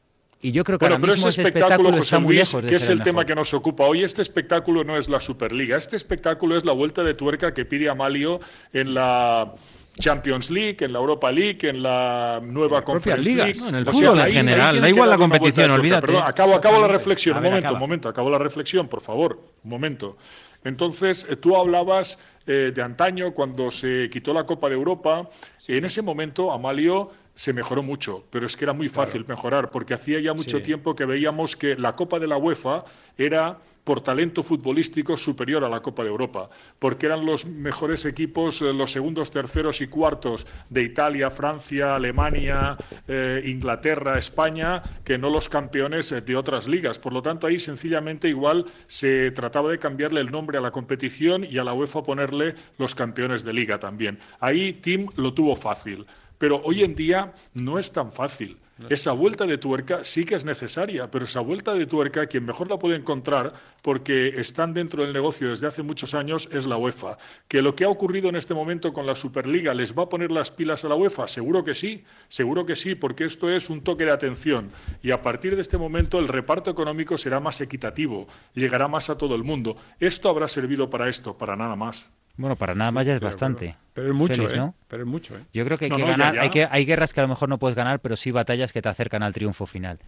Y yo creo que Bueno, ahora pero mismo ese espectáculo, espectáculo José está muy lejos de que es ser el tema que nos ocupa hoy, este espectáculo no es la Superliga. Este espectáculo es la vuelta de tuerca que pide Amalio en la Champions League, en la Europa League, en la nueva En Conference ligas. League. No, en el O fútbol en ahí- general, da igual la competición, olvídate. Perdón, acabo, acabo la reflexión, un momento, acaba. un momento, acabo la reflexión, por favor, un momento. Entonces, eh, tú hablabas eh, de antaño, cuando se quitó la Copa de Europa, en ese momento Amalio se mejoró mucho, pero es que era muy fácil mejorar, porque hacía ya mucho Sí. tiempo que veíamos que la Copa de la UEFA era por talento futbolístico superior a la Copa de Europa, porque eran los mejores equipos, eh, los segundos, terceros y cuartos de Italia, Francia, Alemania, eh, Inglaterra, España, que no los campeones eh, de otras ligas. Por lo tanto, ahí sencillamente igual se trataba de cambiarle el nombre a la competición y a la UEFA ponerle los campeones de liga también. Ahí Tim lo tuvo fácil. Pero hoy en día no es tan fácil. Esa vuelta de tuerca sí que es necesaria, pero esa vuelta de tuerca, quien mejor la puede encontrar, porque están dentro del negocio desde hace muchos años, es la UEFA. ¿Que lo que ha ocurrido en este momento con la Superliga les va a poner las pilas a la UEFA? Seguro que sí, seguro que sí, porque esto es un toque de atención. Y a partir de este momento el reparto económico será más equitativo, llegará más a todo el mundo. Esto habrá servido para esto, para nada más. Bueno, para nada más ya es Pero, bastante. Pero es mucho, Félix, ¿eh? ¿no? Pero es mucho, ¿eh? Yo creo que hay No, que no, ya, ganar, ya. Hay, que, hay guerras que a lo mejor no puedes ganar, pero sí batallas que te acercan al triunfo final.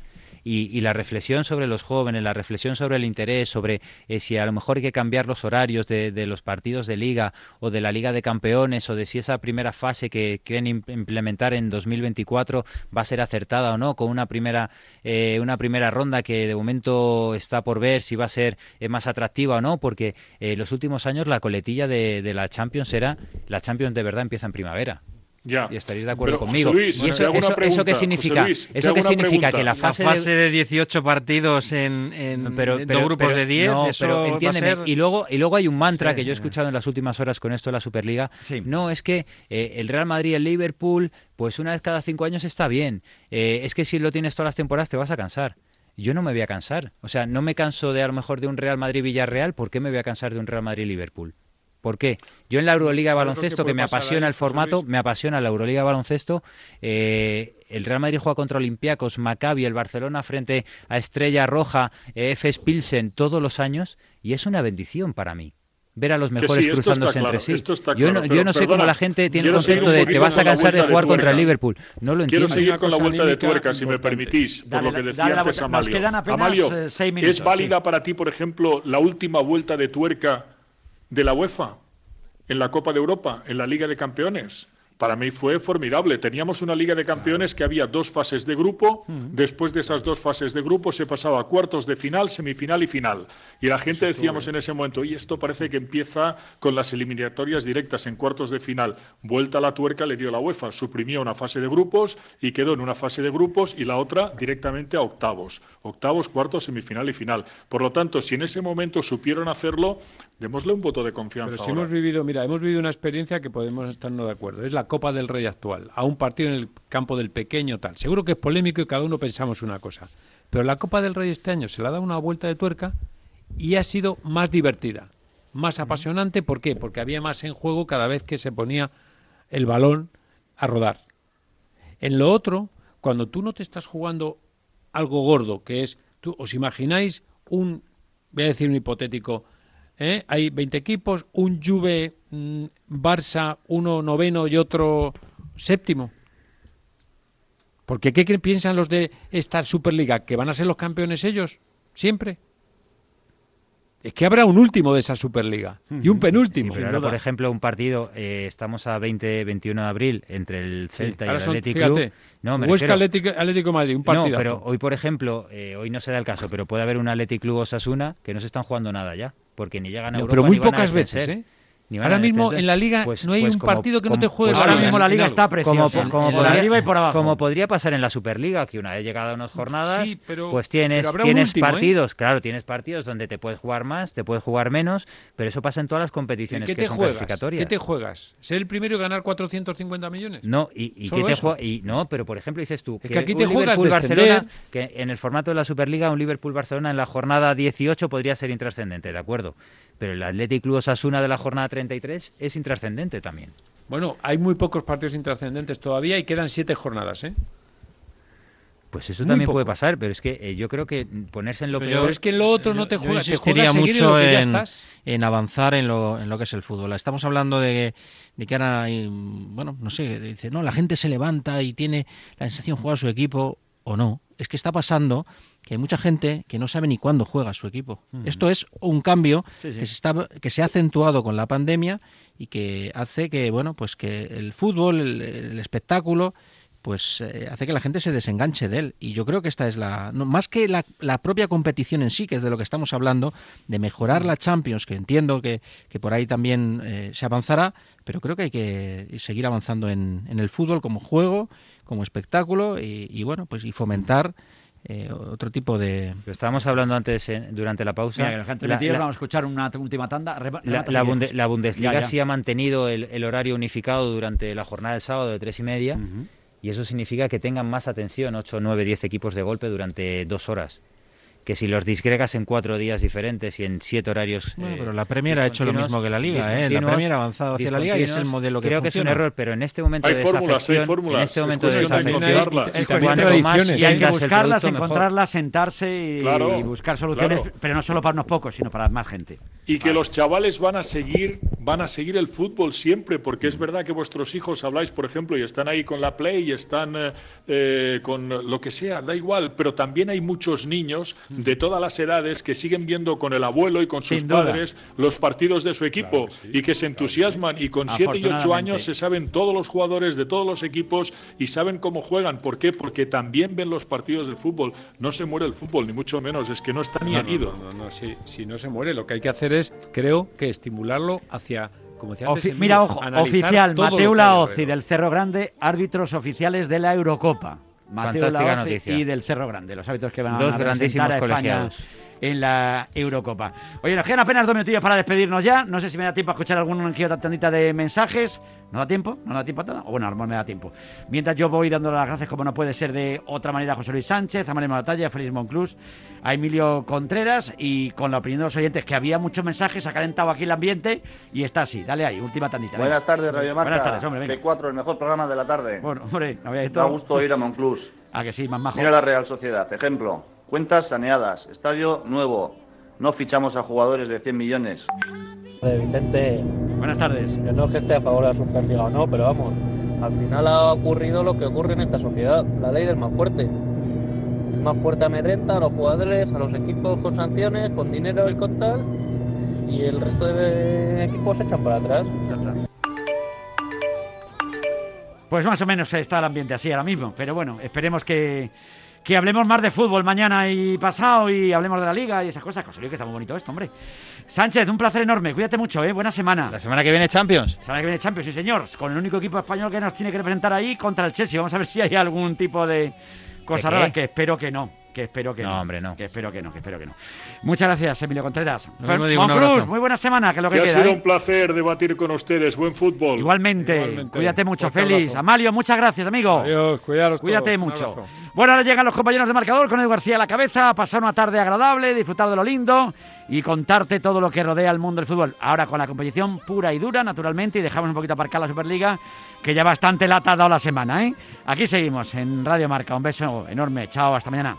Y, y la reflexión sobre los jóvenes, la reflexión sobre el interés, sobre eh, si a lo mejor hay que cambiar los horarios de, de los partidos de liga o de la Liga de Campeones o de si esa primera fase que quieren im- implementar en 2024 va a ser acertada o no, con una primera, eh, una primera ronda que de momento está por ver si va a ser eh, más atractiva o no, porque eh, los últimos años la coletilla de, de la Champions era, la Champions de verdad empieza en primavera. Ya. Y estaréis de acuerdo Pero, conmigo. Luis, ¿Y eso, qué significa? Luis, ¿Eso qué significa? pregunta. Que la La fase, de... de 18 partidos en, en pero, pero- dos grupos pero- de 10, no, eso pero entiéndeme. ser... Y luego, y luego hay un mantra Sí. que yo he escuchado en las últimas horas con esto de la Superliga. Sí. No, es que eh, el Real Madrid y el Liverpool, pues una vez cada cinco años está bien. Eh, es que si lo tienes todas las temporadas te vas a cansar. Yo no me voy a cansar. O sea, no me canso de a lo mejor de un Real Madrid-Villarreal. ¿Por qué me voy a cansar de un Real Madrid-Liverpool? ¿Por qué? Yo en la Euroliga de ¿Sabes lo que baloncesto, que, me apasiona ahí, el formato, Luis? me apasiona la Euroliga de baloncesto. eh, el Real Madrid juega contra Olympiacos, Maccabi, el Barcelona frente a Estrella Roja, eh, FS Pilsen todos los años y es una bendición para mí. Ver a los mejores sí, cruzándose claro, entre sí. yo claro, no, yo pero no sé perdona, cómo la gente tiene el quiero seguir concepto de te vas a cansar de jugar contra el. Liverpool. No lo Quiero entiendo. seguir Una con la vuelta de tuerca, si me permitís, por Dale lo que decía antes Amalio. Amalio, eh, seis minutos, ¿es válida sí. para ti, por ejemplo, la última vuelta de tuerca de la UEFA en la Copa de Europa, en la Liga de Campeones? Para mí fue formidable. Teníamos una Liga de Campeones que había dos fases de grupo. Después de esas dos fases de grupo se pasaba a cuartos de final, semifinal y final. Y la gente decíamos en ese momento, oye, esto parece que empieza con las eliminatorias directas en cuartos de final. Vuelta a la tuerca le dio la UEFA, suprimió una fase de grupos y quedó en una fase de grupos y la otra directamente a octavos. Octavos, cuartos, semifinal y final. Por lo tanto, si en ese momento supieron hacerlo, démosle un voto de confianza. Pero si ahora. hemos vivido, mira, hemos vivido una experiencia que podemos estarnos de acuerdo. Es la Copa del Rey actual, a un partido en el campo del pequeño tal. Seguro que es polémico y cada uno pensamos una cosa. Pero la Copa del Rey este año se le ha dado una vuelta de tuerca y ha sido más divertida, más apasionante. ¿Por qué? Porque había más en juego cada vez que se ponía el balón a rodar. En lo otro, cuando tú no te estás jugando algo gordo, que es, tú, ¿os imagináis un, voy a decir un hipotético, ¿eh? hay 20 equipos, un Juve, mm, Barça, uno noveno y otro séptimo. Porque ¿qué piensan los de esta Superliga? ¿Que van a ser los campeones ellos? Siempre. Es que habrá un último de esa Superliga y un penúltimo. Pero ahora, por ejemplo, un partido, eh, estamos a 20-21 de abril entre el Sí, Celta y el Club. No, me refiero- Atlético, Atlético Madrid, un partidazo. No, pero hoy, por ejemplo, eh, hoy no se da el caso, pero puede haber un Athletic Club Osasuna que no se están jugando nada ya, porque ni llegan a No, Europa pero muy ni van a pocas descender, veces, ¿eh? Ahora mismo en la Liga no hay un partido que no te juegues Ahora la mismo la liga está preciosa. como, en podría, arriba y por abajo. como podría pasar en la Superliga, que una vez llegada a unas jornadas, Sí, pero- pues tienes, pero tienes último, ¿eh? partidos, claro, tienes partidos donde te puedes jugar más, te puedes jugar menos, pero eso pasa en todas las ¿Y competiciones qué que te son juegas? clasificatorias. ¿Qué te juegas? ¿Ser el primero y ganar 450 millones? No, y, y, Solo qué te y no, pero por ejemplo dices tú Es que aquí te un juegas descender. que en el formato de la Superliga un Liverpool-Barcelona en la jornada 18 podría ser intrascendente, de acuerdo, pero el Athletic Club Osasuna de la jornada 33 es intrascendente también. Bueno, hay muy pocos partidos intrascendentes todavía y quedan siete jornadas, ¿eh? Pues eso Muy también puede pasar, pero es que eh, yo creo que ponerse en lo Pero peor Pero es que lo otro no te Yo juegas, te en mucho lo que ya en, estás. en avanzar en lo, en lo que es el fútbol. Estamos hablando de, de que ahora, hay, bueno, no sé, dice, no, la gente se levanta y tiene la sensación de jugar a su equipo o no. Es que está pasando que hay mucha gente que no sabe ni cuándo juega su equipo. Esto es un cambio Sí, sí. que se está que se ha acentuado con la pandemia y que hace que bueno pues que el fútbol el, el espectáculo pues eh, hace que la gente se desenganche de él y yo creo que esta es la no, más que la, la propia competición en sí que es de lo que estamos hablando de mejorar la Champions que entiendo que, que por ahí también eh, se avanzará pero creo que hay que seguir avanzando en, en el fútbol como juego como espectáculo y, y, bueno pues y fomentar eh, otro tipo de Lo estábamos hablando antes eh, durante la pausa. Mira, La- vamos a escuchar una última tanda. La, Bunde- Bundesliga Ya, ya. sí ha mantenido el, el horario unificado durante la jornada del sábado de tres y media y eso significa que tengan más atención 8, 9, 10 equipos de golpe durante dos horas. Que si los disgregas en cuatro días diferentes y en siete horarios. Bueno, eh, pero la Premier ha hecho lo mismo que la Liga, ¿eh? La Premier ha avanzado hacia la Liga y es el modelo que Creo que es un error, pero en este momento Hay de fórmulas, hay fórmulas. en este Es momento de cuestión de encontrarlas. Y Es hay que buscarlas, encontrarlas, sentarse y, Claro, y buscar soluciones, claro. pero no solo para unos pocos, sino para más gente. Y que los chavales van a seguir, van a seguir el fútbol siempre, porque es verdad que vuestros hijos habláis, por ejemplo, y están ahí con la Play y están eh, eh, con lo que sea, da igual, pero también hay muchos niños de todas las edades que siguen viendo con el abuelo y con sus Sin duda. padres los partidos de su equipo y que se entusiasman y con 7 y 8 Afortunadamente. años se saben todos los jugadores de todos los equipos y saben cómo juegan. ¿Por qué? Porque también ven los partidos de fútbol. No se muere el fútbol, ni mucho menos, es que no está ni No, no, herido. no, no, no, si, si no se muere, lo que hay que hacer es, creo que estimularlo hacia, como decía antes, Ofi- mira, ojo, oficial, Mateo Laozi del Cerro Grande, árbitros oficiales de la Eurocopa. Mateo Fantástica Laozi noticia. y del Cerro Grande, los árbitros que van Dos a grandísimos representar a España colegiados. En la Eurocopa. Oye, nos quedan apenas dos minutillos para despedirnos ya. No sé si me da tiempo a escuchar otra tandita de mensajes. ¿No da tiempo? ¿No da tiempo a todo? O bueno, a lo mejor me da tiempo. Mientras yo voy dando las gracias, como no puede ser de otra manera, a José Luis Sánchez, a María Moratalla, a Félix Monclús, a Emilio Contreras y con la opinión de los oyentes, que había muchos mensajes, ha calentado aquí el ambiente y está así. Dale ahí, última tandita. Buenas tardes, Radio Marca. Buenas tardes, hombre, venga. T4, el mejor programa de la tarde. Bueno, hombre, no había Da esto. gusto ir a Monclús. Ah, que sí, más majo. Mira la Real Sociedad. Ejemplo. Cuentas saneadas. Estadio nuevo. No fichamos a jugadores de 100 millones. Vicente, Buenas tardes. yo no es que esté a favor de la Superliga o no, pero vamos, al final ha ocurrido lo que ocurre en esta sociedad, la ley del más fuerte. El más fuerte amedrenta a los jugadores, a los equipos con sanciones, con dinero y con tal, y el resto de equipos se echan para atrás. Pues más o menos está el ambiente así ahora mismo. Pero bueno, esperemos que, que hablemos más de fútbol mañana y pasado y hablemos de la liga y esas cosas. José Luis, que está muy bonito esto, hombre. Sánchez, un placer enorme. Cuídate mucho, ¿eh? Buena semana. La semana que viene Champions. Semana que viene Champions, sí señor. Con el único equipo español que nos tiene que representar ahí contra el Chelsea. Vamos a ver si hay algún tipo de cosa ¿De rara que espero que no. Que espero que no. No, hombre, no. Que espero que no, que espero que no. Muchas gracias, Emilio Contreras. Monclús, abrazo. muy buena semana, que lo que, Que ha queda. sido ¿eh? un placer debatir con ustedes. Buen fútbol. Igualmente. Igualmente. Cuídate mucho, Fuerte Félix. abrazo. Amalio, muchas gracias, amigo. Adiós, cuidaros Cuídate todos. Mucho. Bueno, ahora llegan los compañeros de marcador con Edu García a la cabeza, pasar una tarde agradable, disfrutar de lo lindo y contarte todo lo que rodea el mundo del fútbol. Ahora con la competición pura y dura, naturalmente, y dejamos un poquito aparcar la Superliga, que ya bastante lata ha dado la semana, ¿eh? Aquí seguimos en Radio Marca. Un beso enorme. Chao, hasta mañana.